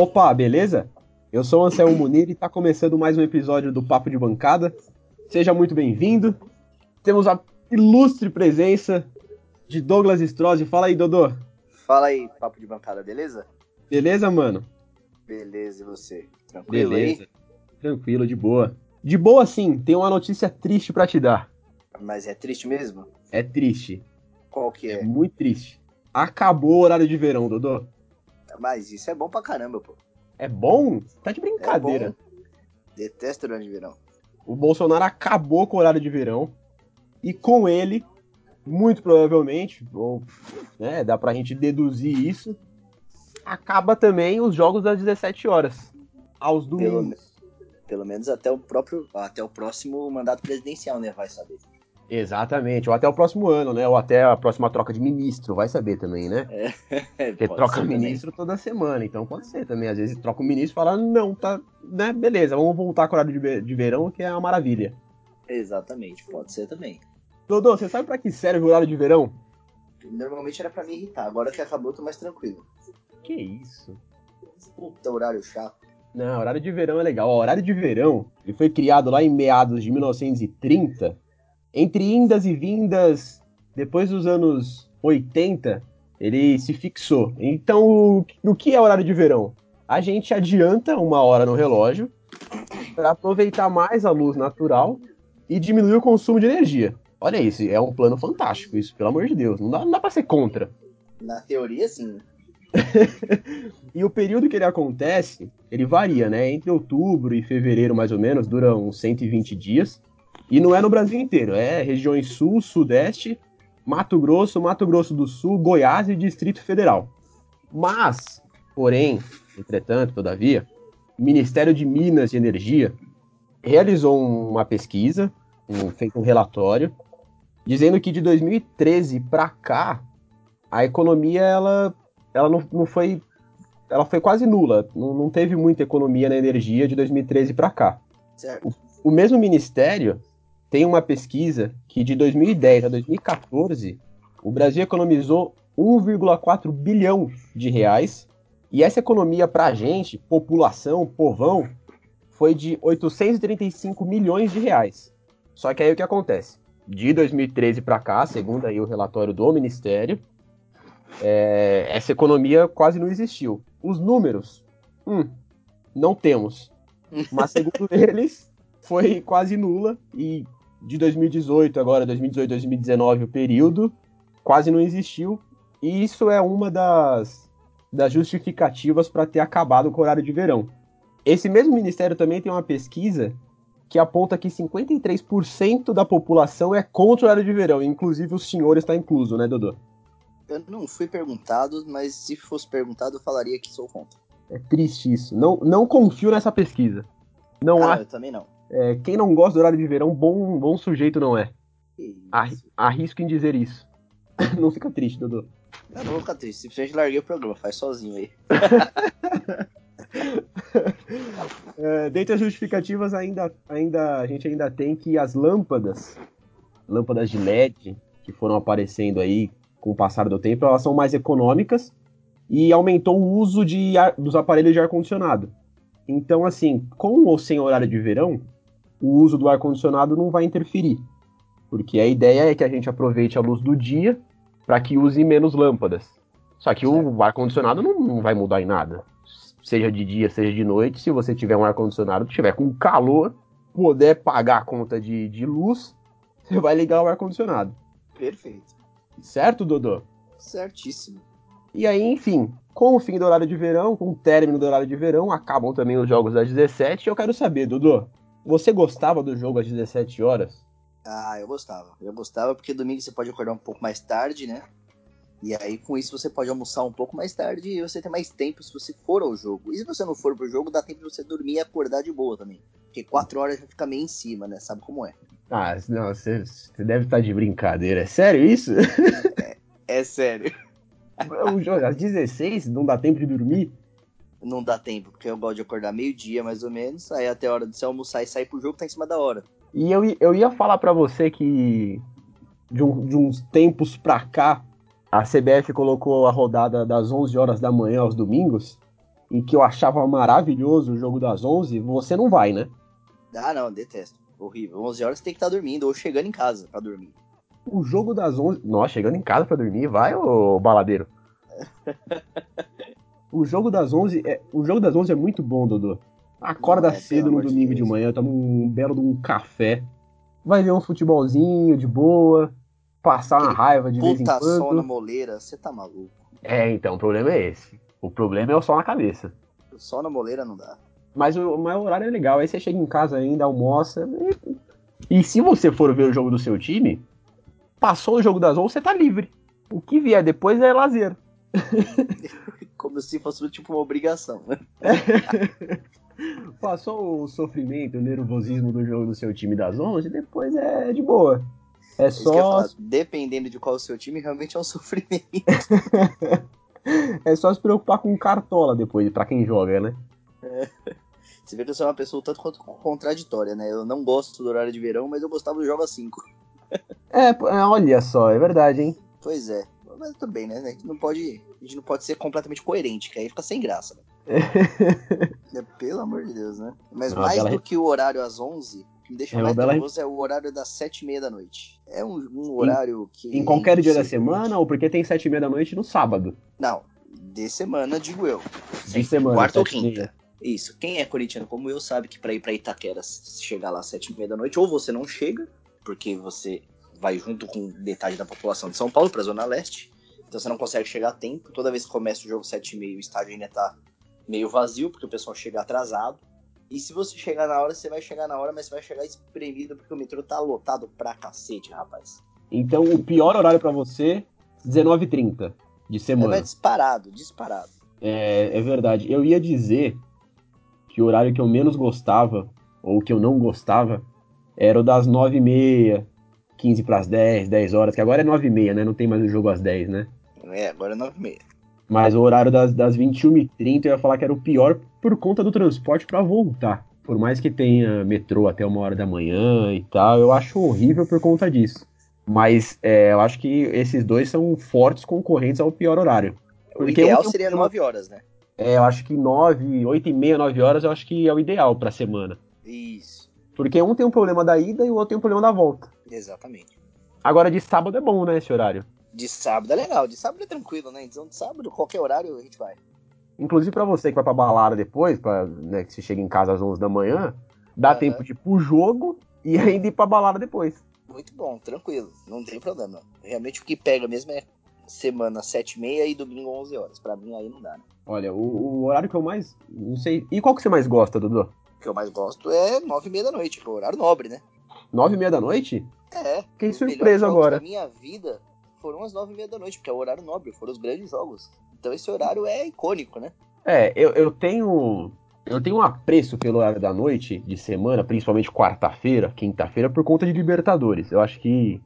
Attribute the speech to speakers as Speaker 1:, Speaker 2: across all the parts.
Speaker 1: Opa, beleza? Eu sou o Anselmo Munir e está começando mais um episódio do Papo de Bancada. Seja muito bem-vindo. Temos a ilustre presença de Douglas Strozzi. Fala aí, Dodô.
Speaker 2: Fala aí, Papo de Bancada, beleza?
Speaker 1: Beleza, mano?
Speaker 2: Beleza, e você? Tranquilo
Speaker 1: beleza. aí? Tranquilo, de boa. De boa, sim. Tem uma notícia triste para te dar.
Speaker 2: Mas é triste mesmo?
Speaker 1: É triste.
Speaker 2: Qual que é?
Speaker 1: é muito triste. Acabou o horário de verão, Dodô.
Speaker 2: Mas isso é bom pra caramba, pô.
Speaker 1: É bom? Tá de brincadeira. É
Speaker 2: Detesto o horário de verão.
Speaker 1: O Bolsonaro acabou com o horário de verão. E com ele, muito provavelmente, ou né, dá pra gente deduzir isso, acaba também os jogos das 17 horas. Aos domingos.
Speaker 2: Pelo, pelo menos até o próprio. Até o próximo mandato presidencial, né? Vai saber.
Speaker 1: Exatamente, ou até o próximo ano, né? Ou até a próxima troca de ministro, vai saber também, né? É, Porque troca ministro toda semana, então pode ser também. Às vezes troca o ministro e fala, não, tá, né? Beleza, vamos voltar com o horário de, de verão, que é uma maravilha.
Speaker 2: Exatamente, pode ser também.
Speaker 1: Dodô, você sabe para que serve o horário de verão?
Speaker 2: Normalmente era para me irritar, agora que acabou, eu tô mais tranquilo.
Speaker 1: Que isso?
Speaker 2: Puta horário chato.
Speaker 1: Não, horário de verão é legal. O horário de verão, ele foi criado lá em meados de 1930 entre indas e vindas, depois dos anos 80, ele se fixou. Então, o, que é horário de verão? A gente adianta uma hora no relógio para aproveitar mais a luz natural e diminuir o consumo de energia. Olha isso, é um plano fantástico isso, pelo amor de Deus. Não dá, não dá pra ser contra.
Speaker 2: Na teoria, sim.
Speaker 1: e o período que ele acontece, ele varia, né? Entre outubro e fevereiro, mais ou menos, dura uns 120 dias. E não é no Brasil inteiro, é regiões sul, sudeste, Mato Grosso, Mato Grosso do Sul, Goiás e Distrito Federal. Mas, porém, entretanto, todavia, o Ministério de Minas e Energia realizou uma pesquisa, um, feito um relatório, dizendo que de 2013 para cá, a economia ela, ela não, não foi ela foi quase nula, não, não teve muita economia na energia de 2013 para cá. O, o mesmo ministério tem uma pesquisa que de 2010 a 2014 o Brasil economizou 1,4 bilhão de reais e essa economia para a gente, população, povão, foi de 835 milhões de reais. Só que aí o que acontece? De 2013 para cá, segundo aí o relatório do Ministério, é, essa economia quase não existiu. Os números, hum, não temos. Mas segundo eles, foi quase nula e de 2018, agora 2018, 2019, o período, quase não existiu. E isso é uma das, das justificativas para ter acabado com o horário de verão. Esse mesmo ministério também tem uma pesquisa que aponta que 53% da população é contra o horário de verão, inclusive o senhor está incluso, né, Dodô?
Speaker 2: Eu não fui perguntado, mas se fosse perguntado, eu falaria que sou contra.
Speaker 1: É triste isso. Não, não confio nessa pesquisa. Não
Speaker 2: ah,
Speaker 1: há...
Speaker 2: eu também não.
Speaker 1: É, quem não gosta do horário de verão, bom, bom sujeito não é. arrisco em dizer isso. não fica triste, Dudu.
Speaker 2: Eu não vou ficar triste, simplesmente larguei o programa, faz sozinho aí.
Speaker 1: é, dentre as justificativas, ainda, ainda, a gente ainda tem que as lâmpadas, lâmpadas de LED, que foram aparecendo aí com o passar do tempo, elas são mais econômicas e aumentou o uso de ar, dos aparelhos de ar-condicionado. Então, assim, com ou sem horário de verão, o uso do ar-condicionado não vai interferir. Porque a ideia é que a gente aproveite a luz do dia para que use menos lâmpadas. Só que o ar-condicionado não, não, vai mudar em nada. Seja de dia, seja de noite, se você tiver um ar-condicionado, tiver com calor, puder pagar a conta de, de luz, você vai ligar o ar-condicionado.
Speaker 2: Perfeito.
Speaker 1: Certo, Dodô?
Speaker 2: Certíssimo.
Speaker 1: E aí, enfim, com o fim do horário de verão, com o término do horário de verão, acabam também os jogos das 17. E eu quero saber, Dodô, você gostava do jogo às 17 horas?
Speaker 2: Ah, eu gostava. Eu gostava porque domingo você pode acordar um pouco mais tarde, né? E aí com isso você pode almoçar um pouco mais tarde e você tem mais tempo se você for ao jogo. E se você não for pro jogo, dá tempo de você dormir e acordar de boa também. Porque 4 horas já fica meio em cima, né? Sabe como é?
Speaker 1: Ah, não, você, você deve estar de brincadeira. É sério isso?
Speaker 2: É, é sério.
Speaker 1: O jogo, às 16 não dá tempo de dormir?
Speaker 2: Não dá tempo, porque eu gosto de acordar meio-dia mais ou menos, aí até a hora de você almoçar e sair pro jogo tá em cima da hora.
Speaker 1: E eu, eu ia falar para você que de, um, de uns tempos pra cá, a CBF colocou a rodada das 11 horas da manhã aos domingos, em que eu achava maravilhoso o jogo das 11, você não vai, né?
Speaker 2: Ah, não, detesto. Horrível. 11 horas você tem que estar dormindo ou chegando em casa pra dormir.
Speaker 1: O jogo das 11. Nossa, chegando em casa pra dormir, vai, ô baladeiro. o jogo das 11 é, o jogo das 11 é muito bom, Dodô. Acorda
Speaker 2: é,
Speaker 1: cedo no
Speaker 2: de
Speaker 1: domingo de,
Speaker 2: Deus.
Speaker 1: manhã, toma um belo de um café. Vai ver um futebolzinho de boa, passar uma raiva de vez em
Speaker 2: Puta sono
Speaker 1: quando.
Speaker 2: moleira, você tá maluco.
Speaker 1: É, então, o problema é esse. O problema é o sol na cabeça.
Speaker 2: Só na moleira não dá.
Speaker 1: Mas o, mas o horário é legal. Aí você chega em casa ainda, almoça. E, e se você for ver o jogo do seu time, passou o jogo das 11, você tá livre. O que vier depois é lazer.
Speaker 2: Como se fosse tipo uma obrigação. né?
Speaker 1: Passou o sofrimento, o nervosismo do jogo do seu time das 11, depois é de boa. É
Speaker 2: É
Speaker 1: só,
Speaker 2: falar. Dependendo de qual é o seu time, realmente é um sofrimento.
Speaker 1: é só se preocupar com cartola depois, pra quem joga, né?
Speaker 2: Você vê que eu sou uma pessoa tanto quanto contraditória, né? Eu não gosto do horário de verão, mas eu gostava do jogo às 5.
Speaker 1: É, pô, é, olha só, é verdade, hein?
Speaker 2: Pois é. Mas tudo bem, né? A gente não pode, a gente não pode ser completamente coerente, que aí fica sem graça. Né? É, Pelo amor de Deus, né? Mas
Speaker 1: Não,
Speaker 2: mais
Speaker 1: Bela-
Speaker 2: do que o horário às 11, o que me deixa
Speaker 1: É,
Speaker 2: mais
Speaker 1: Bela-
Speaker 2: nervoso é o horário das 7 e meia da noite. É um, um horário que...
Speaker 1: Em qualquer dia da semana, ou porque tem sete e meia da noite no sábado.
Speaker 2: Não, de semana, digo eu.
Speaker 1: De semana.
Speaker 2: Quarta ou quinta. Isso. Quem é corintiano como eu sabe que pra ir pra Itaquera se chegar lá às sete e meia da noite, ou você não chega, porque você vai junto com metade da população de São Paulo pra Zona Leste, então você não consegue chegar a tempo. Toda vez que começa o jogo sete e meia, o estádio ainda tá meio vazio, porque o pessoal chega atrasado. E se você chegar na hora, você vai chegar na hora, mas você vai chegar espremido, porque o metrô tá lotado pra cacete, rapaz.
Speaker 1: Então, o pior horário pra você, 19h30 de
Speaker 2: É,
Speaker 1: semana.
Speaker 2: vai disparado, disparado.
Speaker 1: É, é verdade. Eu ia dizer que o horário que eu menos gostava, ou que eu não gostava, era o das 9h30, 15 para as 10, 10 horas, que agora é 9h30, né? Não tem mais o jogo às 10, né?
Speaker 2: É, agora é nove e meia.
Speaker 1: Mas o horário das, das 21h30 eu ia falar que era o pior por conta do transporte pra voltar. Por mais que tenha metrô até uma hora da manhã e tal, eu acho horrível por conta disso. Mas é, eu acho que esses dois são fortes concorrentes ao pior horário.
Speaker 2: O
Speaker 1: Porque
Speaker 2: ideal
Speaker 1: um
Speaker 2: seria
Speaker 1: problema-
Speaker 2: nove horas, né?
Speaker 1: É, eu acho que 9, 8 e meia, 9 horas eu acho que é o ideal pra semana.
Speaker 2: Isso,
Speaker 1: Porque um tem um problema da ida e o outro tem um problema da volta.
Speaker 2: exatamente.
Speaker 1: Agora de sábado é bom, né, esse horário?
Speaker 2: De sábado é legal, de sábado é tranquilo, né? Então de sábado, qualquer horário, a gente vai.
Speaker 1: Inclusive pra você que vai pra balada depois, pra, né, que você chega em casa às 11 da manhã, dá
Speaker 2: Aham.
Speaker 1: tempo de ir pro jogo e ainda ir pra balada depois.
Speaker 2: Muito bom, tranquilo, não tem problema. Realmente o que pega mesmo é semana 7 e meia e domingo 11 horas. Pra mim aí não dá, né?
Speaker 1: Olha, o, o horário que eu mais. Não sei. E qual que você mais gosta, Dudu?
Speaker 2: O que eu mais gosto é 9 e meia da noite, que é o horário nobre, né?
Speaker 1: 9 e meia da noite?
Speaker 2: É.
Speaker 1: Fiquei surpreso agora.
Speaker 2: da minha vida foram as 9 e meia da noite, porque é o horário nobre, foram os grandes jogos. Então esse horário é icônico, né?
Speaker 1: É, eu, eu tenho. Eu tenho um apreço pelo horário da noite, de semana, principalmente quarta-feira, quinta-feira, por conta de Libertadores. Eu acho que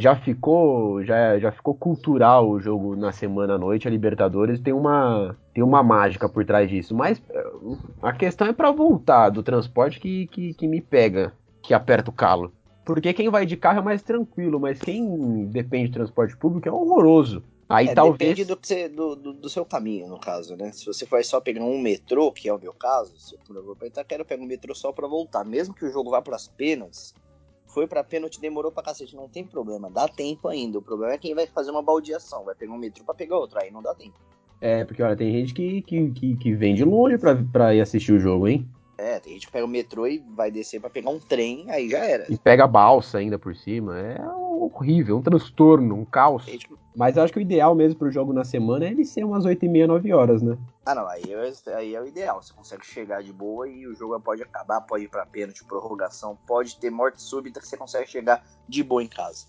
Speaker 1: já ficou. Já, já ficou cultural o jogo na semana à noite, a Libertadores tem uma. Tem uma mágica por trás disso. Mas eh, a questão é pra voltar do transporte que, que, que me pega, que aperta o calo. Porque quem vai de carro é mais tranquilo, mas quem depende de transporte público é horroroso. Aí
Speaker 2: É,
Speaker 1: talvez.
Speaker 2: Depende do, você- do, do- do seu caminho, no caso, né? Se você for só pegar um metrô, que é o meu caso, se eu for pra Itaquera, eu pego um metrô só pra voltar. Mesmo que o jogo vá pras pênaltis, foi pra pênalti, demorou pra cacete, não tem problema, dá tempo ainda. O problema é quem vai fazer uma baldeação, vai pegar um metrô pra pegar outro, aí não dá tempo.
Speaker 1: É, porque olha, tem gente que, que, que, que vem de longe pra, pra ir assistir o jogo, hein?
Speaker 2: É, tem gente que pega o metrô e vai descer pra pegar um trem, aí já era.
Speaker 1: E pega a balsa ainda por cima. É horrível, um transtorno, um caos.
Speaker 2: Tem gente-
Speaker 1: Mas eu acho que o ideal mesmo pro jogo na semana é ele ser umas 8 e meia, 9 horas, né?
Speaker 2: Ah, não, aí é, aí é o ideal. Você consegue chegar de boa e o jogo pode acabar, pode ir pra pênalti, prorrogação, pode ter morte súbita que você consegue chegar de boa em casa.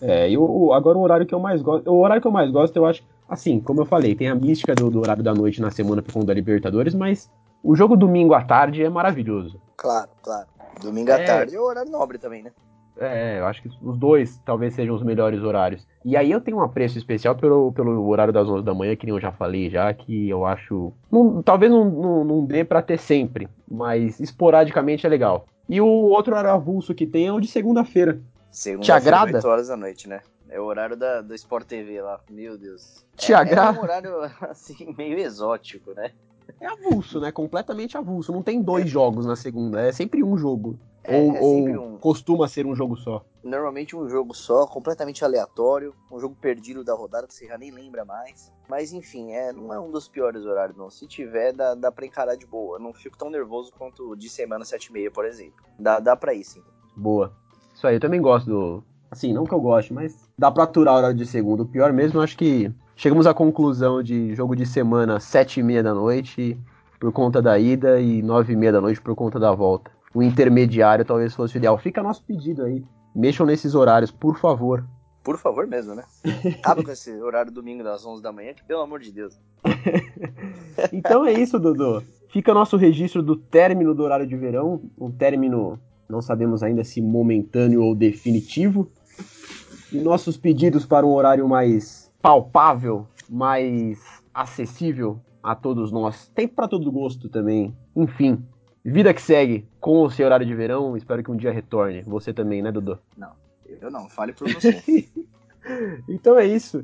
Speaker 1: É, e agora o horário que eu mais gosto. O horário que eu mais gosto, eu acho. Assim, como eu falei, tem a mística do, do horário da noite na semana por conta da Libertadores, mas o jogo domingo à tarde é maravilhoso.
Speaker 2: Claro, claro. Domingo à
Speaker 1: É.
Speaker 2: tarde é o horário nobre também, né?
Speaker 1: É, eu acho que os dois talvez sejam os melhores horários. E aí eu tenho um apreço especial pelo, pelo horário das 11 da manhã, que nem eu já falei já, que eu acho. não- talvez não, não, não dê pra ter sempre, mas esporadicamente é legal. E o outro horário avulso que tem é o de segunda-feira.
Speaker 2: Segunda
Speaker 1: Te agrada?
Speaker 2: 8 horas da noite, né? É o horário da, do Sport TV lá. Meu Deus.
Speaker 1: Te
Speaker 2: é,
Speaker 1: agrada?
Speaker 2: É um horário, assim, meio exótico, né?
Speaker 1: é avulso, né? Completamente avulso. Não tem dois jogos na segunda, é sempre um jogo.
Speaker 2: É,
Speaker 1: ou
Speaker 2: é
Speaker 1: ou
Speaker 2: um-
Speaker 1: costuma ser um jogo só.
Speaker 2: Normalmente um jogo só, completamente aleatório, um jogo perdido da rodada que você já nem lembra mais. Mas enfim, é, não é um dos piores horários, não. Se tiver, dá, dá pra encarar de boa. Eu não fico tão nervoso quanto de semana 7 e meia, por exemplo. Dá, dá pra ir, sim.
Speaker 1: Boa. Isso aí, eu também gosto do. Assim, não que eu goste, mas dá pra aturar o horário de segundo. O pior mesmo, eu acho que chegamos à conclusão de jogo de semana sete e meia da noite por conta da ida e nove e meia da noite por conta da volta. O intermediário talvez fosse o ideal. Fica nosso pedido aí. Mexam nesses horários, por favor.
Speaker 2: Por favor mesmo, né? Acaba com esse horário domingo das 11 da manhã, que pelo amor de Deus.
Speaker 1: Então é isso, Dodô. Fica nosso registro do término do horário de verão. Um término, não sabemos ainda se momentâneo ou definitivo. E nossos pedidos para um horário mais palpável, mais acessível a todos nós. Tem para todo gosto também. Enfim, vida que segue com o seu horário de verão. Espero que um dia retorne. Você também, né, Dodô?
Speaker 2: Eu não, fale por você.
Speaker 1: Então é isso.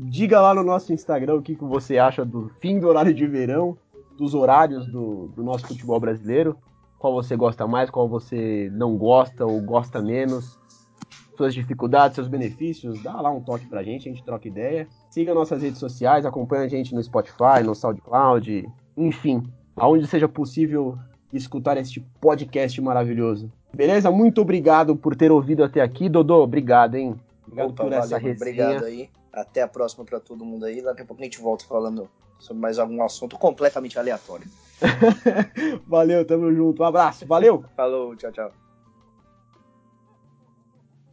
Speaker 1: Diga lá no nosso Instagram o que, que você acha do fim do horário de verão, dos horários do, do nosso futebol brasileiro. Qual você gosta mais, qual você não gosta ou gosta menos. Suas dificuldades, seus benefícios. Dá lá um toque pra gente, a gente troca ideia. Siga nossas redes sociais, acompanha a gente no Spotify, no SoundCloud, enfim, aonde seja possível escutar este podcast maravilhoso. Beleza? Muito obrigado por ter ouvido até aqui. Dodô, obrigado, hein? Obrigado por essa resenha.
Speaker 2: Obrigado aí. Até a próxima pra todo mundo aí. Daqui a pouco a gente volta falando sobre mais algum assunto completamente aleatório.
Speaker 1: Valeu, tamo junto. Um abraço. Valeu!
Speaker 2: Falou, tchau, tchau.